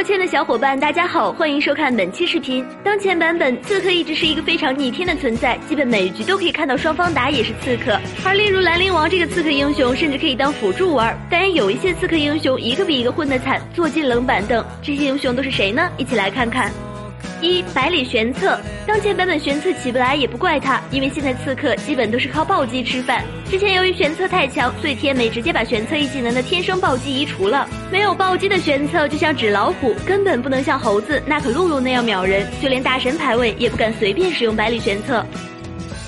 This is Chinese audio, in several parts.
Hello，亲爱的小伙伴，大家好，欢迎收看本期视频。当前版本刺客一直是一个非常逆天的存在，基本每一局都可以看到双方打野是刺客，而例如兰陵王这个刺客英雄，甚至可以当辅助玩。但也有一些刺客英雄一个比一个混得惨，坐进冷板凳。这些英雄都是谁呢？一起来看看。一百里玄策，当前版本玄策起不来也不怪他，因为现在刺客基本都是靠暴击吃饭。之前由于玄策太强，所以天美直接把玄策一技能的天生暴击移除了。没有暴击的玄策就像纸老虎，根本不能像猴子娜可露露那样秒人，就连大神排位也不敢随便使用百里玄策。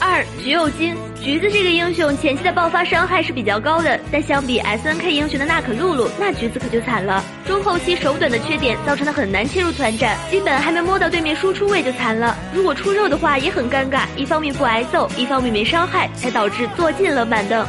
二橘右京，橘子这个英雄前期的爆发伤害是比较高的，但相比 S N K 英雄的娜可露露，那橘子可就惨了。中后期手短的缺点造成的很难切入团战，基本还没摸到对面输出位就残了。如果出肉的话也很尴尬，一方面不挨揍，一方面没伤害，才导致坐进冷板凳。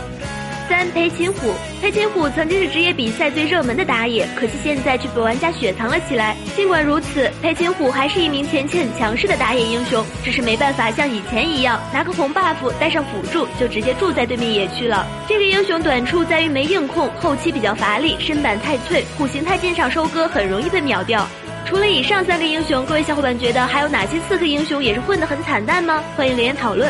三裴擒虎，裴擒虎曾经是职业比赛最热门的打野，可惜现在却被玩家雪藏了起来。尽管如此，裴擒虎还是一名前期很强势的打野英雄，只是没办法像以前一样拿个红 buff 带上辅助就直接住在对面野区了。这个英雄短处在于没硬控，后期比较乏力，身板太脆，虎形太近上收割很容易被秒掉。除了以上三个英雄，各位小伙伴觉得还有哪些刺客英雄也是混得很惨淡吗？欢迎留言讨论。